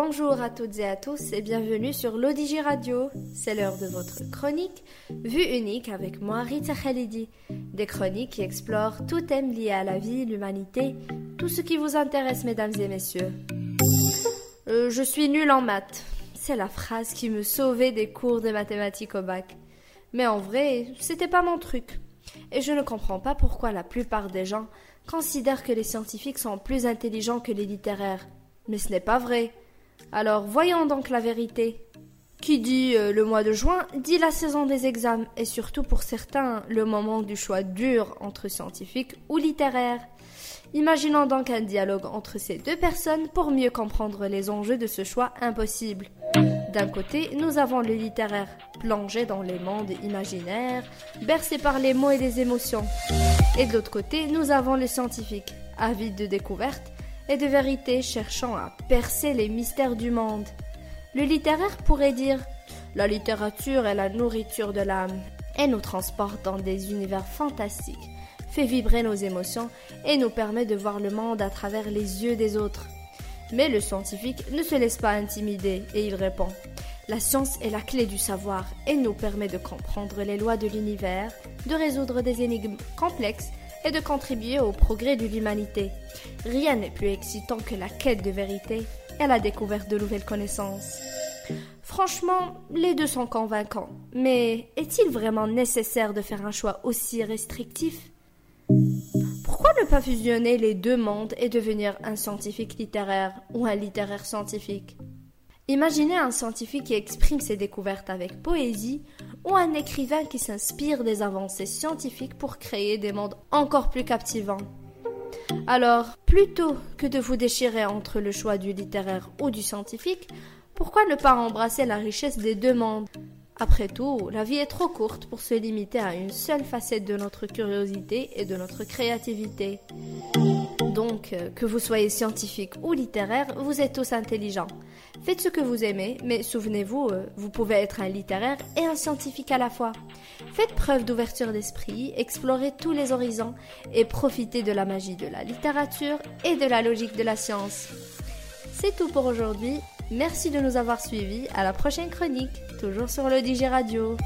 Bonjour à toutes et à tous et bienvenue sur l'Odigi Radio. C'est l'heure de votre chronique Vue unique avec moi Rita Khalidi. Des chroniques qui explorent tout thème lié à la vie, l'humanité, tout ce qui vous intéresse mesdames et messieurs. Euh, je suis nulle en maths. C'est la phrase qui me sauvait des cours de mathématiques au bac. Mais en vrai, c'était pas mon truc. Et je ne comprends pas pourquoi la plupart des gens considèrent que les scientifiques sont plus intelligents que les littéraires. Mais ce n'est pas vrai. Alors voyons donc la vérité. Qui dit euh, le mois de juin dit la saison des examens et surtout pour certains le moment du choix dur entre scientifique ou littéraire. Imaginons donc un dialogue entre ces deux personnes pour mieux comprendre les enjeux de ce choix impossible. D'un côté, nous avons le littéraire, plongé dans les mondes imaginaires, bercé par les mots et les émotions. Et de l'autre côté, nous avons le scientifique, avide de découvertes et de vérités, cherchant à percer les mystères du monde. Le littéraire pourrait dire La littérature est la nourriture de l'âme et nous transporte dans des univers fantastiques fait vibrer nos émotions et nous permet de voir le monde à travers les yeux des autres. Mais le scientifique ne se laisse pas intimider et il répond La science est la clé du savoir et nous permet de comprendre les lois de l'univers, de résoudre des énigmes complexes de contribuer au progrès de l'humanité. Rien n'est plus excitant que la quête de vérité et la découverte de nouvelles connaissances. Franchement, les deux sont convaincants. Mais est-il vraiment nécessaire de faire un choix aussi restrictif? Pourquoi ne pas fusionner les deux mondes et devenir un scientifique littéraire ou un littéraire scientifique? Imaginez un scientifique qui exprime ses découvertes avec poésie ou un écrivain qui s'inspire des avancées scientifiques pour créer des mondes encore plus captivants. Alors, plutôt que de vous déchirer entre le choix du littéraire ou du scientifique, pourquoi ne pas embrasser la richesse des deux mondes? Après tout, la vie est trop courte pour se limiter à une seule facette de notre curiosité et de notre créativité. Donc, euh, que vous soyez scientifique ou littéraire, vous êtes tous intelligents. Faites ce que vous aimez, mais souvenez-vous, euh, vous pouvez être un littéraire et un scientifique à la fois. Faites preuve d'ouverture d'esprit, explorez tous les horizons et profitez de la magie de la littérature et de la logique de la science. C'est tout pour aujourd'hui. Merci de nous avoir suivis. À la prochaine chronique, toujours sur le DJ Radio.